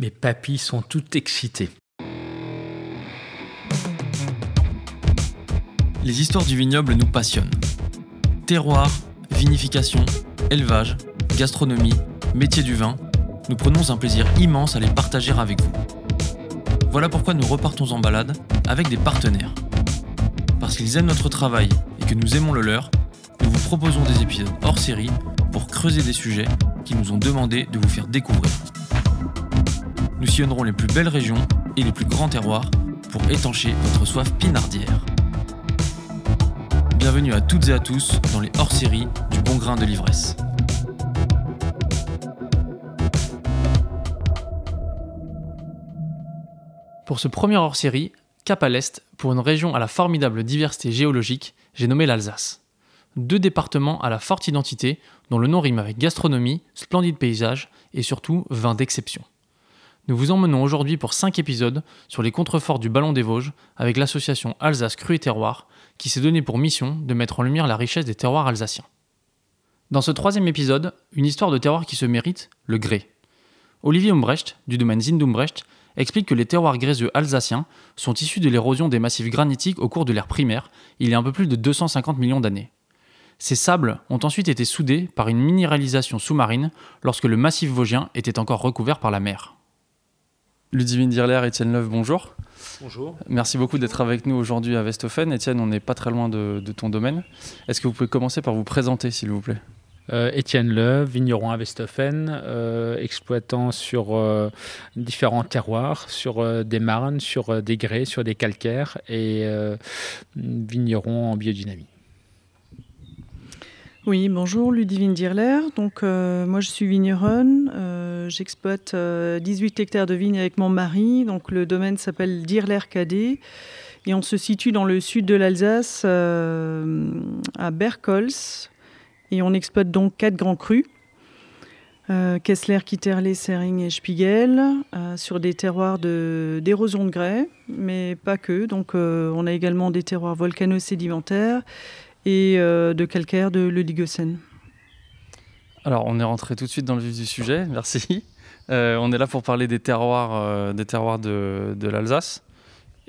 Mes papilles sont toutes excitées. Les histoires du vignoble nous passionnent. Terroir, vinification, élevage, gastronomie, métier du vin, nous prenons un plaisir immense à les partager avec vous. Voilà pourquoi nous repartons en balade avec des partenaires. Parce qu'ils aiment notre travail et que nous aimons le leur, nous vous proposons des épisodes hors série pour creuser des sujets qui nous ont demandé de vous faire découvrir. Nous sillonnerons les plus belles régions et les plus grands terroirs pour étancher votre soif pinardière. Bienvenue à toutes et à tous dans les hors-séries du bon grain de l'ivresse. Pour ce premier hors-série, cap à l'est, pour une région à la formidable diversité géologique, j'ai nommé l'Alsace. Deux départements à la forte identité, dont le nom rime avec gastronomie, splendide paysage et surtout vin d'exception. Nous vous emmenons aujourd'hui pour 5 épisodes sur les contreforts du Ballon des Vosges avec l'association Alsace Cru et Terroir qui s'est donné pour mission de mettre en lumière la richesse des terroirs alsaciens. Dans ce troisième épisode, une histoire de terroir qui se mérite, le grès. Olivier Umbrecht, du domaine Zindumbrecht, explique que les terroirs gréseux alsaciens sont issus de l'érosion des massifs granitiques au cours de l'ère primaire, il y a un peu plus de 250 millions d'années. Ces sables ont ensuite été soudés par une minéralisation sous-marine lorsque le massif vosgien était encore recouvert par la mer. Ludivine Dirler, Étienne Leuve, bonjour. Bonjour. Merci beaucoup d'être avec nous aujourd'hui à Westhofen. Étienne, on n'est pas très loin de, ton domaine. Est-ce que vous pouvez commencer par vous présenter, s'il vous plaît? Euh, Étienne Leuve, vigneron à Westhofen, euh, exploitant sur euh, différents terroirs, sur des marnes, sur des grès, sur des calcaires et vigneron en biodynamie. Oui, bonjour, Ludivine Dirler. Donc, euh, moi, je suis vigneronne. Euh, j'exploite 18 euh, hectares de vignes avec mon mari. Donc, le domaine s'appelle Dirler Cadet. Et on se situe dans le sud de l'Alsace, à Berkholz. Et on exploite donc quatre grands crus. Kessler, Kitterlé, Sering et Spiegel, sur des terroirs d'érosion de, grès, mais pas que. Donc, on a également des terroirs volcano-sédimentaires et euh, de calcaire de l'Oligocène. Alors, on est rentré tout de suite dans le vif du sujet, merci. Euh, on est là pour parler des terroirs, euh, des terroirs de, de l'Alsace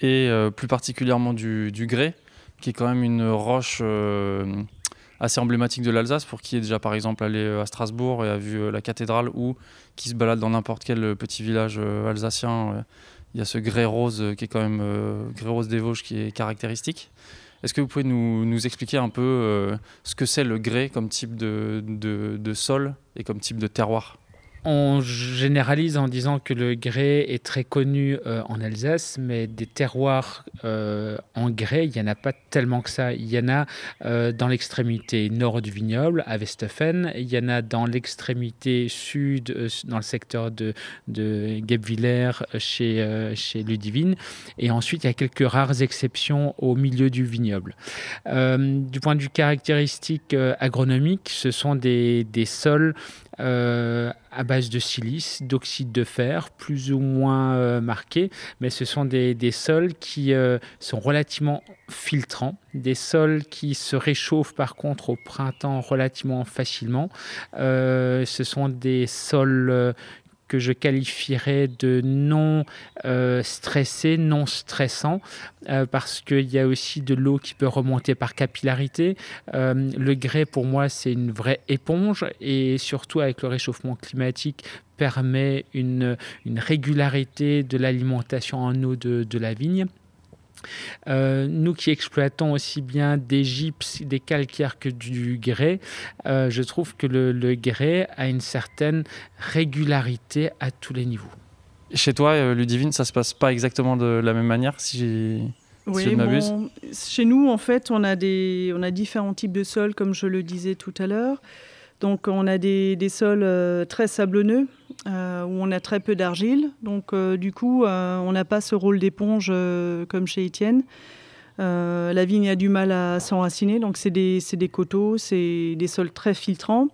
et plus particulièrement du, du, grès, qui est quand même une roche assez emblématique de l'Alsace pour qui est déjà par exemple allé à Strasbourg et a vu la cathédrale ou qui se balade dans n'importe quel petit village alsacien. Il y a ce grès rose qui est quand même grès rose des Vosges qui est caractéristique. Est-ce que vous pouvez nous, expliquer un peu euh, ce que c'est le grès comme type de sol et comme type de terroir? On généralise en disant que le grès est très connu euh, en Alsace, mais des terroirs euh, en grès, il n'y en a pas tellement que ça. Il y en a euh, dans l'extrémité nord du vignoble, à Westhofen. Il y en a dans l'extrémité sud, dans le secteur de, de chez, chez Ludivine. Et ensuite, il y a quelques rares exceptions au milieu du vignoble. du point de vue caractéristique agronomique, ce sont des, des sols euh, à base de silice, d'oxyde de fer, plus ou moins euh, marqués, mais ce sont des, sols qui euh, sont relativement filtrants, des sols qui se réchauffent par contre au printemps relativement facilement. ce sont des sols que je qualifierais de non euh, stressé, non stressant, euh, parce qu'il y a aussi de l'eau qui peut remonter par capillarité. Euh, le grès, pour moi, c'est une vraie éponge, et surtout avec le réchauffement climatique, permet une, régularité de l'alimentation en eau de la vigne. Euh, nous qui exploitons aussi bien des gypses, des calcaires que du grès, euh, je trouve que le, grès a une certaine régularité à tous les niveaux. Chez toi, euh, Ludivine, ça se passe pas exactement de la même manière, si oui, je m'abuse? Chez nous, en fait, on a, des, on a différents types de sols, comme je le disais tout à l'heure. Donc on a des, sols euh, très sablonneux euh, où on a très peu d'argile. Donc euh, du coup, on n'a pas ce rôle d'éponge comme chez Étienne. la vigne a du mal à s'enraciner, donc c'est des, coteaux, c'est des sols très filtrants,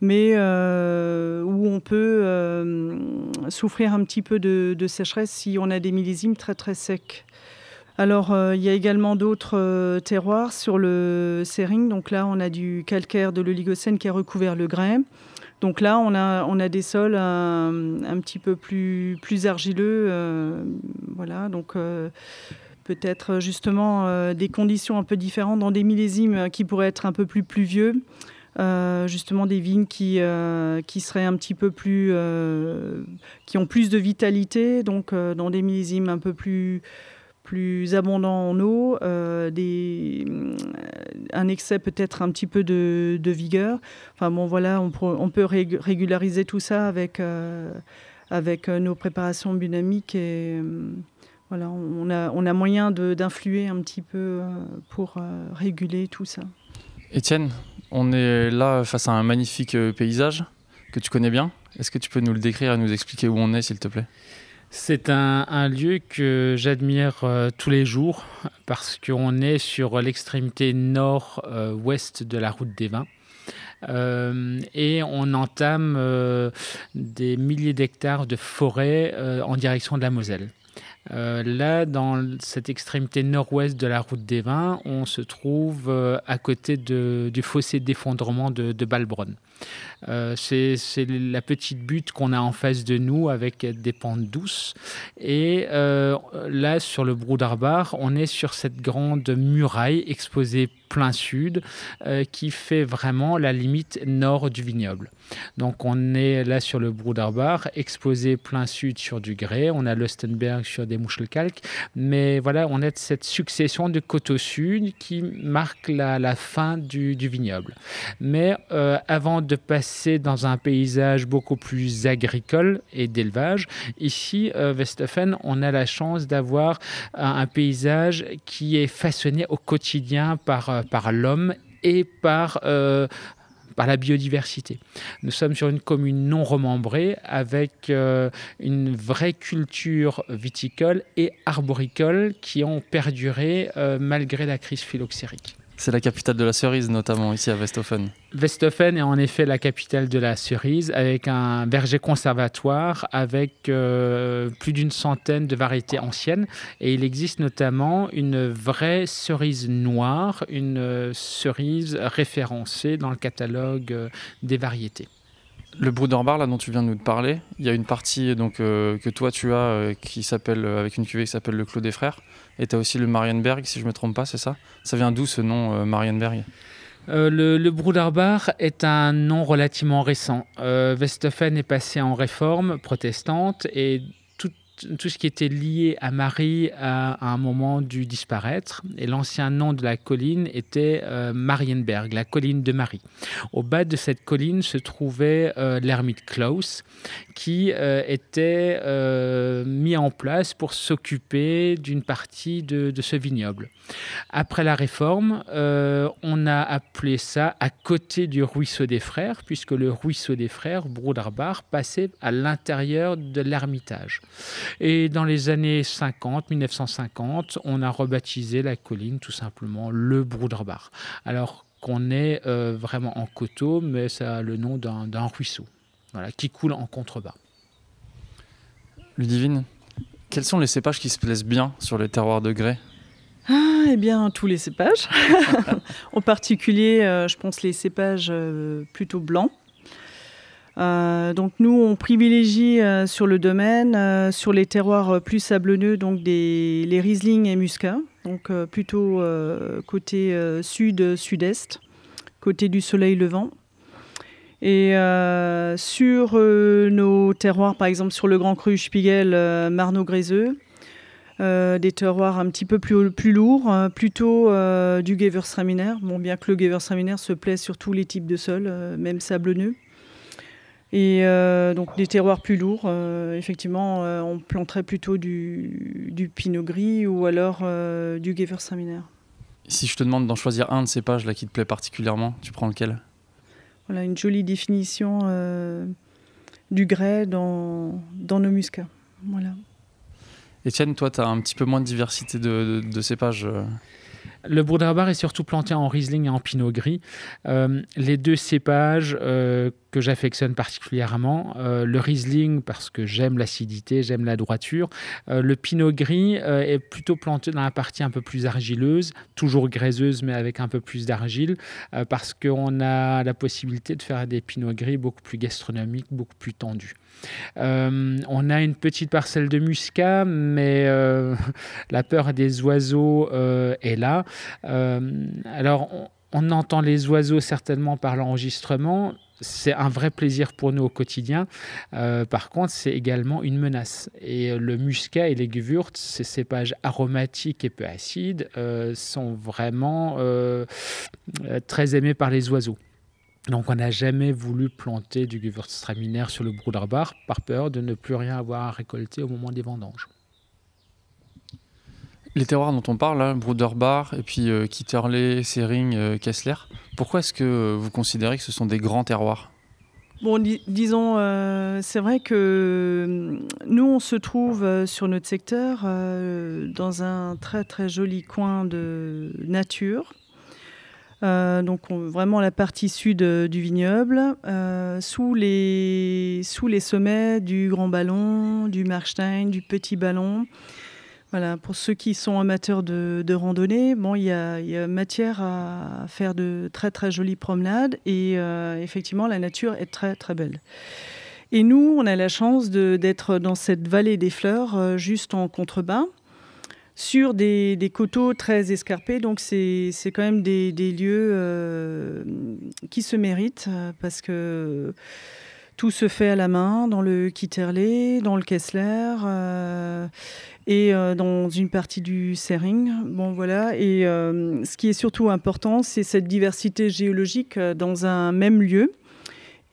mais où on peut souffrir un petit peu de, de, sécheresse si on a des millésimes très très secs. Alors, euh, il y a également d'autres euh, terroirs sur le Sering. Donc là, on a du calcaire de l'Oligocène qui a recouvert le grain. Donc là, on a, des sols un, petit peu plus, plus argileux. voilà, donc peut-être justement des conditions un peu différentes dans des millésimes qui pourraient être un peu plus pluvieux. Euh, justement des vignes qui, euh, qui seraient un petit peu plus, euh, qui ont plus de vitalité, donc dans des millésimes un peu plus, plus abondants en eau, des, un excès peut-être un petit peu de, vigueur. Enfin bon voilà, on, peut régulariser tout ça avec, avec nos préparations biodynamiques et voilà, on a, moyen d'influer un petit peu pour réguler tout ça. Étienne, on est là face à un magnifique euh, paysage que tu connais bien. Est-ce que tu peux nous le décrire et nous expliquer où on est, s'il te plaît? C'est un, lieu que j'admire euh, tous les jours parce qu'on est sur l'extrémité nord-ouest de la route des vins. Euh, et on entame des milliers d'hectares de forêt en direction de la Moselle. Euh, là, dans cette extrémité nord-ouest de la route des vins, on se trouve euh, à côté du fossé d'effondrement de, de Balbronn. Euh, c'est la petite butte qu'on a en face de nous avec des pentes douces. Et là, sur le Broudarbar, on est sur cette grande muraille exposée plein sud qui fait vraiment la limite nord du vignoble. Donc on est là sur le Broudarbar, exposé plein sud sur du grès, on a l'Ostenberg sur des Muschelkalk, mais voilà, on a cette succession de côtes sud qui marque la, fin du, vignoble. Mais euh, avant de passer dans un paysage beaucoup plus agricole et d'élevage, ici, euh, Westhofen, on a la chance d'avoir un, paysage qui est façonné au quotidien par, euh, l'homme et par par la biodiversité. Nous sommes sur une commune non remembrée avec euh, une vraie culture viticole et arboricole qui ont perduré euh, malgré la crise phylloxérique. C'est la capitale de la cerise, notamment ici à Westhofen. Westhofen est en effet la capitale de la cerise, avec un verger conservatoire, avec euh, plus d'une centaine de variétés anciennes. Et il existe notamment une vraie cerise noire, une cerise référencée dans le catalogue euh, des variétés. Le Brouderbar, là dont tu viens de nous parler, il y a une partie donc euh, que toi tu as qui s'appelle avec une cuvée qui s'appelle le Clos des Frères. Et tu as aussi le Marienberg, si je ne me trompe pas, c'est ça? Ça vient d'où ce nom, euh, Marienberg? Euh, le, le est un nom relativement récent. Euh, est passé en réforme protestante et tout ce qui était lié à Marie a, à un moment dû disparaître. Et l'ancien nom de la colline était euh, Marienberg, la colline de Marie. Au bas de cette colline se trouvait euh, l'ermite Klaus, qui euh, était mis en place pour s'occuper d'une partie de, ce vignoble. Après la réforme, on a appelé ça à côté du ruisseau des frères, puisque le ruisseau des frères, Broudarbar, passait à l'intérieur de l'ermitage. Et dans les années 50, 1950, on a rebaptisé la colline tout simplement le Brouderbar. Alors qu'on est euh, vraiment en coteau, mais ça a le nom d'un ruisseau voilà, qui coule en contrebas. Ludivine, quels sont les cépages qui se plaisent bien sur les terroirs de grès? Ah, eh bien, tous les cépages. en particulier, euh, je pense les cépages euh, plutôt blancs. Euh, donc nous, on privilégie euh, sur le domaine, euh, sur les terroirs plus sablonneux, donc les Riesling et Muscat, donc plutôt côté sud-sud-est, côté du soleil levant. Et sur nos terroirs, par exemple sur le Grand Cru Spiegel, Marno-Gréseux, des terroirs un petit peu plus, plus lourds, plutôt du Gewürztraminer. Bon, bien que le Gewürztraminer se plaît sur tous les types de sols, même sablonneux. Et euh, donc des terroirs plus lourds, euh, effectivement, euh, on planterait plutôt du, pinot gris ou alors du Gewürztraminer. Si je te demande d'en choisir un de ces pages là qui te plaît particulièrement, tu prends lequel? Voilà une jolie définition du grès dans, dans nos muscats. Voilà. Etienne, toi, tu as un petit peu moins de diversité de, de, de cépages Le Broederbar est surtout planté en Riesling et en Pinot Gris. Euh, les deux cépages euh, que j'affectionne particulièrement, euh, le Riesling parce que j'aime l'acidité, j'aime la droiture. le Pinot Gris est plutôt planté dans la partie un peu plus argileuse, toujours graiseuse mais avec un peu plus d'argile, parce qu'on a la possibilité de faire des Pinot Gris beaucoup plus gastronomiques, beaucoup plus tendus. On a une petite parcelle de muscat, mais la peur des oiseaux est là. Euh, alors, on, entend les oiseaux certainement par l'enregistrement. C'est un vrai plaisir pour nous au quotidien. Euh, par contre, c'est également une menace. Et le muscat et les gewürz, ces cépages aromatiques et peu acides, euh, sont vraiment très aimés par les oiseaux. Donc on n'a jamais voulu planter du Gewürztraminer sur le Bruderbar par peur de ne plus rien avoir à récolter au moment des vendanges. Les terroirs dont on parle, là, Bruderbar et puis euh, Kitterley, Sering, euh, Kessler, pourquoi est-ce que euh, vous considérez que ce sont des grands terroirs? Bon, disons, c'est vrai que nous, on se trouve sur notre secteur dans un très très joli coin de nature. Donc vraiment la partie sud du vignoble, sous, les, sous les sommets du Grand Ballon, du Markstein, du Petit Ballon. Voilà, pour ceux qui sont amateurs de, randonnée, bon, il y, a, matière à faire de très très jolies promenades et euh, effectivement la nature est très très belle. Et nous, on a la chance d'être dans cette vallée des fleurs, euh, juste en contrebas, sur des, coteaux très escarpés. Donc c'est quand même des, lieux euh, qui se méritent parce que tout se fait à la main dans le Kitterley, dans le Kessler et euh, dans une partie du Sering. Bon, voilà. Et euh, ce qui est surtout important, c'est cette diversité géologique euh, dans un même lieu.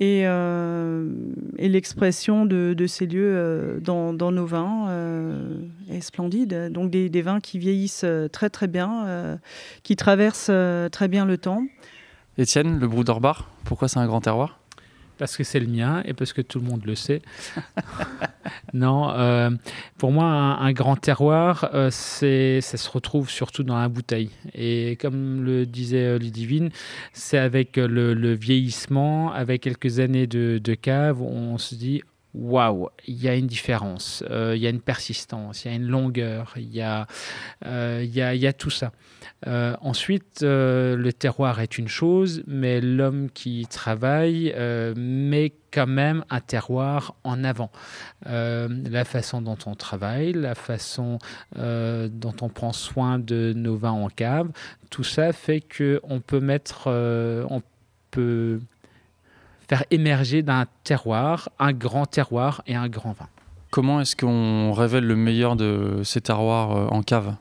Et, et l'expression de, ces lieux dans, dans, nos vins est splendide. Donc des, des, vins qui vieillissent très très bien, qui traversent très bien le temps. Étienne, le Brou d'Orbar, pourquoi c'est un grand terroir? Parce que c'est le mien et parce que tout le monde le sait. non, euh, pour moi, un, grand terroir, euh, c'est, ça se retrouve surtout dans la bouteille. Et comme le disait euh, Ludivine, c'est avec le, vieillissement, avec quelques années de, de cave, on se dit waouh, il y a une différence, il y a une persistance, il y a une longueur, il y a, il y a, y a tout ça. Euh, ensuite, euh, le terroir est une chose, mais l'homme qui travaille euh, met quand même un terroir en avant. la façon dont on travaille, la façon dont on prend soin de nos vins en cave, tout ça fait qu'on peut mettre, on peut faire émerger d'un terroir un grand terroir et un grand vin. Comment est-ce qu'on révèle le meilleur de ces terroirs en cave?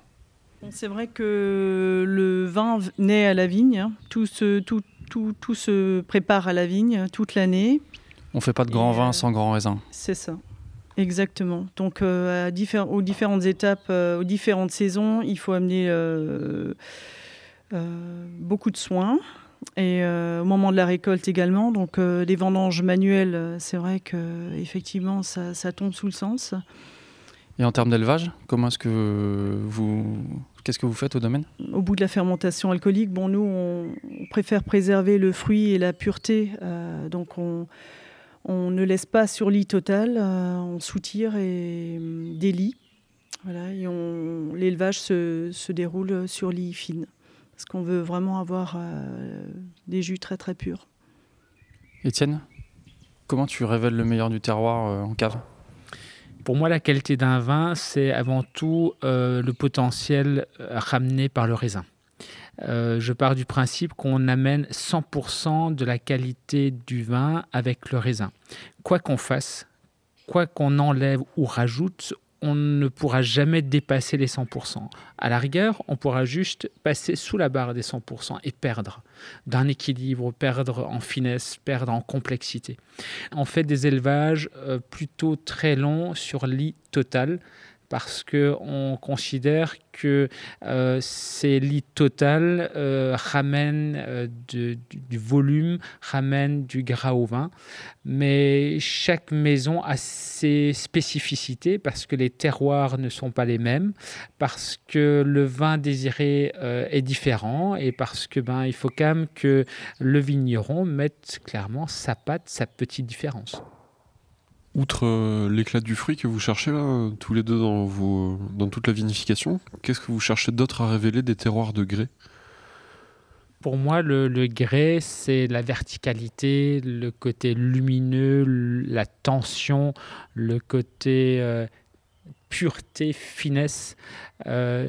C'est vrai que le vin naît à la vigne. Hein. Tout, se, tout, tout, tout se prépare à la vigne toute l'année. On ne fait pas de grand vin euh, sans grand raisin. C'est ça. Exactement. Donc, euh, à aux différentes étapes, euh, aux différentes saisons, il faut amener beaucoup de soins. Et au moment de la récolte également. Donc, les vendanges manuelles, c'est vrai que effectivement, ça, ça tombe sous le sens. Et en termes d'élevage, comment est-ce que vous, qu'est-ce que vous faites au domaine? Au bout de la fermentation alcoolique, bon, nous, on préfère préserver le fruit et la pureté. Euh, donc, on, on, ne laisse pas sur lit total, euh, on soutire et euh, des lits. Voilà, et l'élevage se, se, déroule sur lit fine. Parce qu'on veut vraiment avoir des jus très très purs. Étienne, comment tu révèles le meilleur du terroir en cave? Pour moi, la qualité d'un vin, c'est avant tout euh, le potentiel euh, ramené par le raisin. Euh, je pars du principe qu'on amène 100% de la qualité du vin avec le raisin. Quoi qu'on fasse, quoi qu'on enlève ou rajoute, on ne pourra jamais dépasser les 100%. À la rigueur, on pourra juste passer sous la barre des 100% et perdre d'un équilibre, perdre en finesse, perdre en complexité. On fait des élevages euh, plutôt très longs sur lit total parce qu'on considère que euh, ces lits total euh, ramènent euh, du, volume, ramènent du gras au vin. Mais chaque maison a ses spécificités parce que les terroirs ne sont pas les mêmes, parce que le vin désiré est différent et parce que ben, il faut quand même que le vigneron mette clairement sa patte, sa petite différence. Outre euh, l'éclat du fruit que vous cherchez là, tous les deux dans, vos, dans toute la vinification, qu'est-ce que vous cherchez d'autre à révéler des terroirs de grès? Pour moi, le, grès, c'est la verticalité, le côté lumineux, la tension, le côté euh, pureté, finesse. Euh,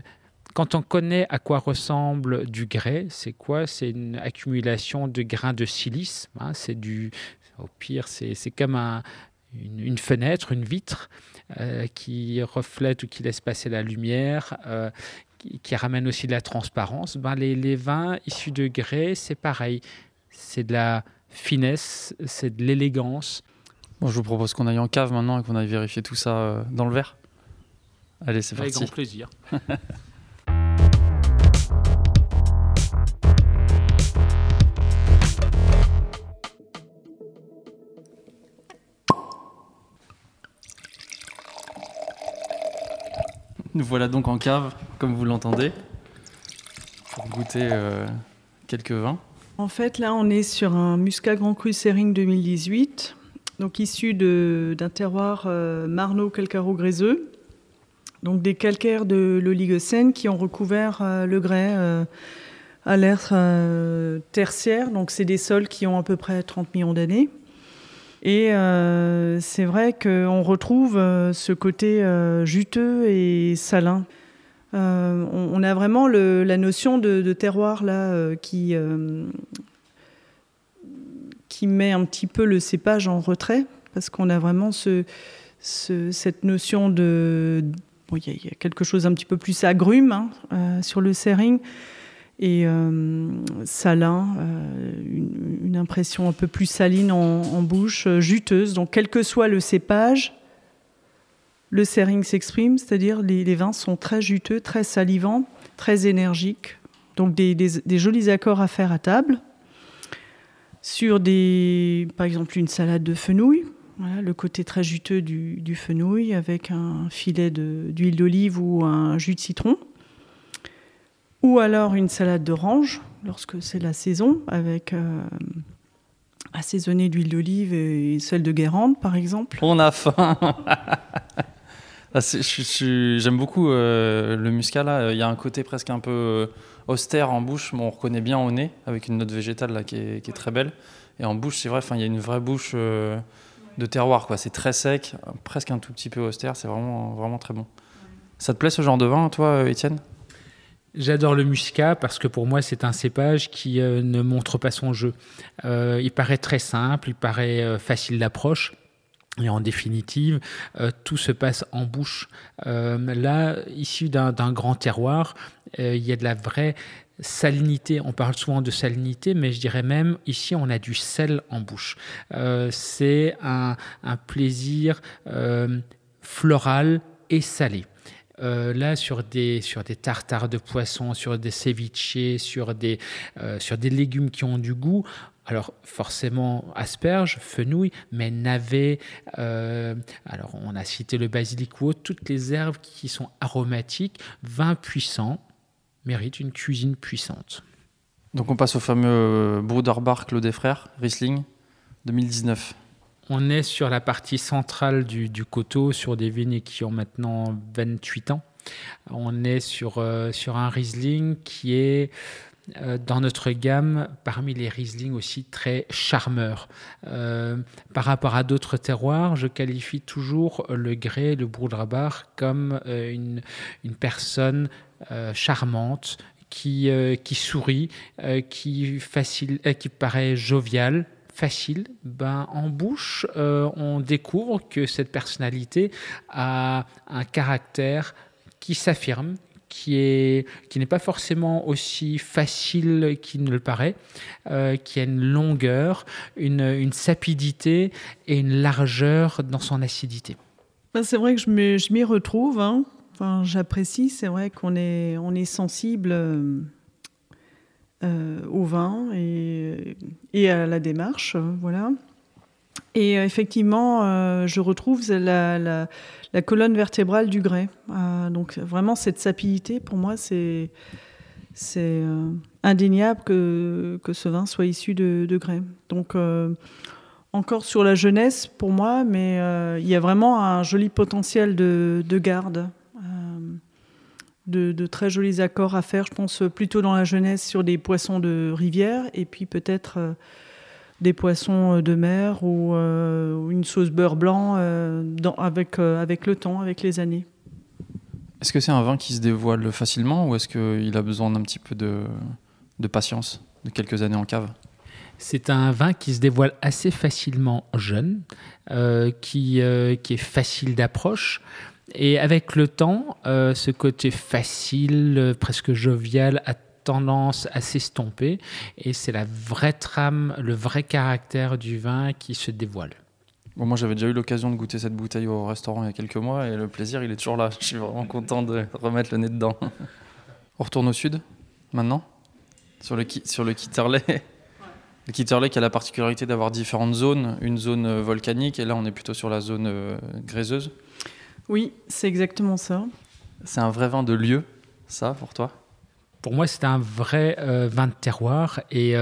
quand on connaît à quoi ressemble du grès, c'est quoi? C'est une accumulation de grains de silice. Hein, c'est du, au pire, c'est comme un, une, fenêtre, une vitre euh, qui reflète ou qui laisse passer la lumière, euh, qui, ramène aussi de la transparence. Ben, les, vins issus de grès, c'est pareil. C'est de la finesse, c'est de l'élégance. Bon, je vous propose qu'on aille en cave maintenant et qu'on aille vérifier tout ça euh, dans le verre. Allez, c'est parti. Avec grand plaisir. Nous voilà donc en cave, comme vous l'entendez, pour goûter euh, quelques vins. En fait, là, on est sur un Muscat Grand Cru Sering 2018, donc issu d'un terroir euh, marno-calcaro-gréseux, donc des calcaires de l'Oligocène qui ont recouvert euh, le grès à l'ère tertiaire. Donc, c'est des sols qui ont à peu près 30 millions d'années. Et euh, c'est vrai qu'on retrouve euh, ce côté euh, juteux et salin. On, a vraiment la notion de, terroir là qui, qui met un petit peu le cépage en retrait, parce qu'on a vraiment ce, cette notion de... Il y, a quelque chose un petit peu plus agrume hein, sur le serring et euh, salin, euh, une, impression un peu plus saline en, bouche, euh, juteuse. Donc quel que soit le cépage, le serring s'exprime, c'est-à-dire les, les, vins sont très juteux, très salivants, très énergiques. Donc des, jolis accords à faire à table. Sur des, par exemple une salade de fenouil, le côté très juteux du fenouil avec un filet d'huile d'olive ou un jus de citron. Ou alors une salade d'orange, lorsque c'est la saison, avec euh, assaisonné d'huile d'olive et celle de Guérande, par exemple. On a faim ah, J'aime beaucoup euh, le muscat. Il y a un côté presque un peu euh, austère en bouche, mais on reconnaît bien au nez, avec une note végétale là, qui, est, très belle. Et en bouche, c'est vrai, il y a une vraie bouche de terroir. C'est très sec, presque un tout petit peu austère. C'est vraiment, vraiment très bon. Ça te plaît ce genre de vin, toi, Étienne? J'adore le muscat parce que pour moi c'est un cépage qui euh, ne montre pas son jeu. Euh, il paraît très simple, il paraît euh, facile d'approche. Et en définitive, tout se passe en bouche. là, issu d'un grand terroir, il y a de la vraie salinité. On parle souvent de salinité, mais je dirais même ici, on a du sel en bouche. C'est un, un, plaisir floral et salé. Euh, là sur des, sur des tartares de poisson, sur des ceviches, sur des, euh, sur des légumes qui ont du goût. Alors forcément asperges, fenouil, mais navet. Euh, alors on a cité le basilic ou toutes les herbes qui sont aromatiques, vin puissant, méritent une cuisine puissante. Donc on passe au fameux Bruderbar Claude et Frères, Riesling, 2019. On est sur la partie centrale du, coteau, sur des vignes qui ont maintenant 28 ans. On est sur, euh, sur un Riesling qui est euh, dans notre gamme parmi les Riesling aussi très charmeurs. Euh, par rapport à d'autres terroirs, je qualifie toujours le Grès, le Broudrabar comme une, une personne charmante, qui, qui sourit, qui, facile, qui paraît joviale, facile, ben, en bouche, euh, on découvre que cette personnalité a un caractère qui s'affirme, qui qui n'est pas forcément aussi facile qu'il ne le paraît, euh, qui a une longueur, une, une, sapidité et une largeur dans son acidité. Ben, c'est vrai que je m'y retrouve. Hein. Enfin, J'apprécie, c'est vrai qu'on est, on est sensible au vin et, à la démarche. Voilà. Et effectivement, je retrouve la, colonne vertébrale du grès. donc vraiment, cette sapidité, pour moi, c'est euh, indéniable que, ce vin soit issu de, de grès. Donc, euh, encore sur la jeunesse pour moi, mais euh, il y a vraiment un joli potentiel de garde, de, de, très jolis accords à faire, je pense plutôt dans la jeunesse sur des poissons de rivière et puis peut-être des poissons de mer ou, une sauce beurre blanc dans, avec, avec le temps, avec les années. Est-ce que c'est un vin qui se dévoile facilement ou est-ce qu'il a besoin d'un petit peu de, patience, de quelques années en cave? C'est un vin qui se dévoile assez facilement jeune, euh, qui, euh, qui est facile d'approche. Et avec le temps, euh, ce côté facile, presque jovial, a tendance à s'estomper. Et c'est la vraie trame, le vrai caractère du vin qui se dévoile moi, j'avais déjà eu l'occasion de goûter cette bouteille au restaurant il y a quelques mois et le plaisir, il est toujours là. Je suis vraiment content de remettre le nez dedans. On retourne au sud, maintenant, sur le, sur le Kitterley. Le Kitterley qui a la particularité d'avoir différentes zones, une zone euh, volcanique, et là, on est plutôt sur la zone euh, gréseuse. Oui, c'est exactement ça. C'est un vrai vin de lieu, ça, pour toi? Pour moi, c'est un vrai euh, vin de terroir, et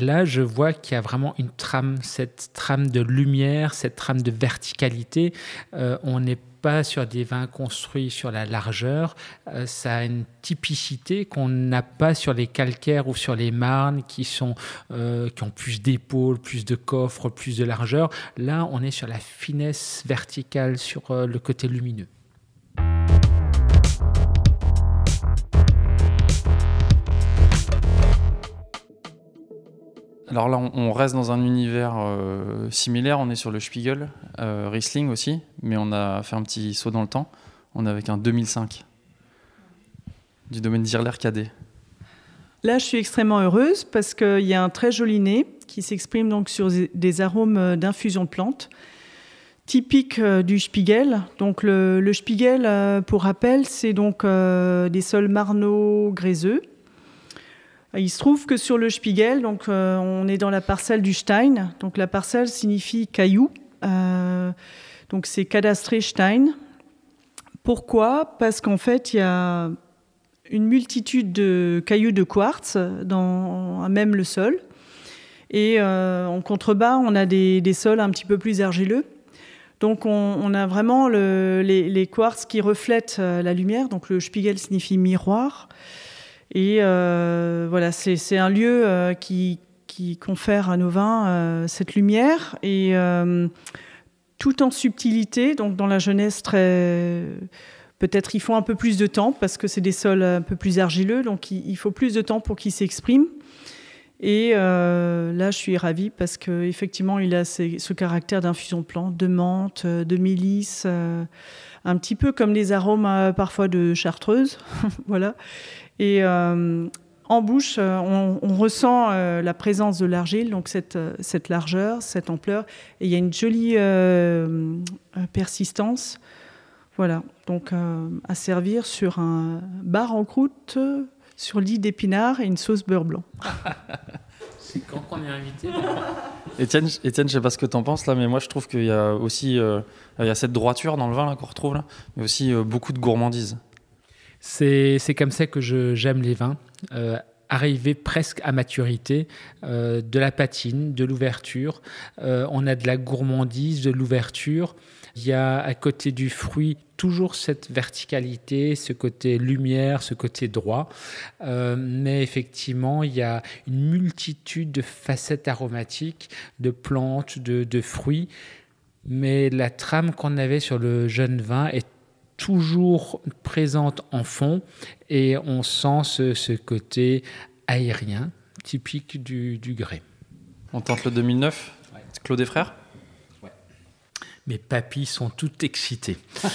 Là, je vois qu'il y a vraiment une trame, cette trame de lumière, cette trame de verticalité. Euh, on n'est pas sur des vins construits sur la largeur. Euh, ça a une typicité qu'on n'a pas sur les calcaires ou sur les marnes qui, sont, euh, qui ont plus d'épaules, plus de coffres, plus de largeur. Là, on est sur la finesse verticale, sur le côté lumineux. Alors là, on, reste dans un univers euh, similaire. On est sur le Spiegel, euh, Riesling aussi, mais on a fait un petit saut dans le temps. On est avec un 2005 du domaine d'Irler Cadet. Là, je suis extrêmement heureuse parce qu'il y a un très joli nez qui s'exprime donc sur des arômes d'infusion de plantes typiques euh, du Spiegel. Donc le, le Spiegel, pour rappel, c'est donc des sols marneaux gréseux il se trouve que sur le Spiegel, donc, euh, on est dans la parcelle du Stein. Donc la parcelle signifie caillou. Euh, donc c'est cadastré Stein. Pourquoi? Parce qu'en fait, il y a une multitude de cailloux de quartz dans même le sol. Et euh, en contrebas, on a des, sols un petit peu plus argileux. Donc on, a vraiment les, les, quartz qui reflètent la lumière. Donc le Spiegel signifie miroir. Et euh, voilà, c'est un lieu euh, qui, confère à nos vins euh, cette lumière et tout en subtilité, donc dans la jeunesse très... Peut-être il faut un peu plus de temps parce que c'est des sols un peu plus argileux, donc il, faut plus de temps pour qu'ils s'expriment. Et là, je suis ravie parce qu'effectivement, il a ce caractère d'infusion de de menthe, de mélisse, un petit peu comme les arômes parfois de chartreuse. voilà. Et euh, en bouche, euh, on, ressent euh, la présence de l'argile, donc cette, cette, largeur, cette ampleur, et il y a une jolie persistance. Voilà, donc à servir sur un bar en croûte, sur lit d'épinards et une sauce beurre blanc. C'est quand qu'on est invité Étienne, Étienne, je sais pas ce que tu en penses là, mais moi je trouve qu'il y a aussi il y a cette droiture dans le vin qu'on retrouve là, mais aussi beaucoup de gourmandise. C'est comme ça que j'aime les vins. Euh, presque à maturité, euh, de la patine, de l'ouverture. Euh, on a de la gourmandise, de l'ouverture. Il y a à côté du fruit toujours cette verticalité, ce côté lumière, ce côté droit. mais effectivement, il y a une multitude de facettes aromatiques, de plantes, de, de fruits. Mais la trame qu'on avait sur le jeune vin est toujours présente en fond et on sent ce, côté aérien typique du, du, grès. On tente le 2009 Claude et frères ouais. Mes papilles sont toutes excitées.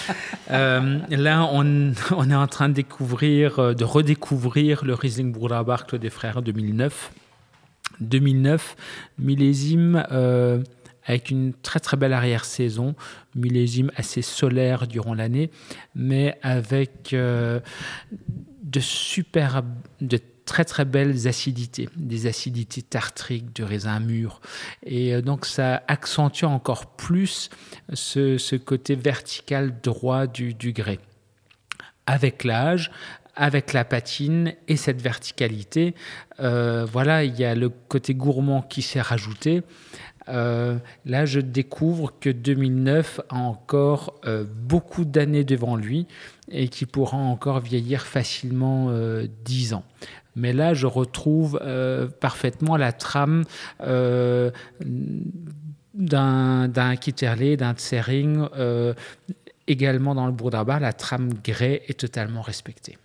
Euh, là, on, on, est en train de découvrir, euh, de redécouvrir le Riesling Bourlabar Claude et frères 2009. 2009, millésime euh, avec une très très belle arrière-saison, millésime assez solaire durant l'année, mais avec de super, de très très belles acidités, des acidités tartriques de raisin mûr. Et donc ça accentue encore plus ce, côté vertical droit du, du grès. Avec l'âge, avec la patine et cette verticalité, euh, voilà, il y a le côté gourmand qui s'est rajouté. Euh, là, je découvre que 2009 a encore euh, beaucoup d'années devant lui et qui pourra encore vieillir facilement 10 ans. Mais là, je retrouve parfaitement la trame d'un Kitterley, d'un Tsering. également dans le Bourdabar, la trame grès est totalement respectée.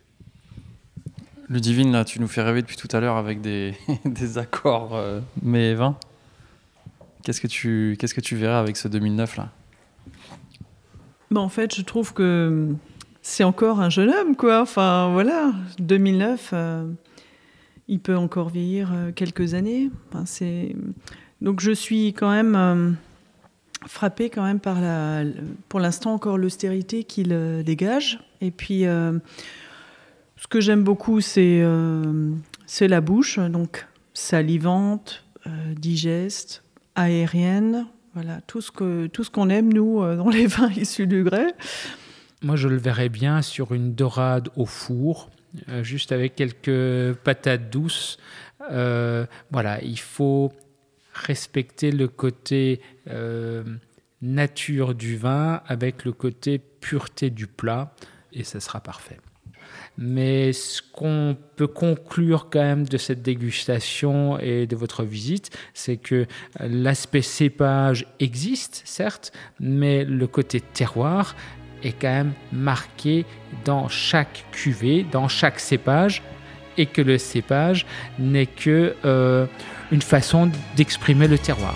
Ludivine, là, tu nous fais rêver depuis tout à l'heure avec des, accords euh, mais 20. Qu'est-ce que tu qu'est-ce que tu verras avec ce 2009 là? Ben, en fait, je trouve que c'est encore un jeune homme, quoi. Enfin, voilà, 2009, euh, il peut encore vieillir euh, quelques années. donc je suis quand même frappée quand même par la, pour l'instant encore l'austérité qu'il dégage. Et puis ce que j'aime beaucoup, c'est euh, la bouche, donc salivante, euh, digeste, aérienne, voilà, tout ce qu'on tout ce aime, nous, euh, dans les vins issus du grès. Moi, je le verrais bien sur une dorade au four, juste avec quelques patates douces. voilà, il faut respecter le côté nature du vin avec le côté pureté du plat, et ça sera parfait. Mais ce qu'on peut conclure quand même de cette dégustation et de votre visite, c'est que l'aspect cépage existe, certes, mais le côté terroir est quand même marqué dans chaque cuvée, dans chaque cépage, et que le cépage n'est que euh, une façon d'exprimer le terroir.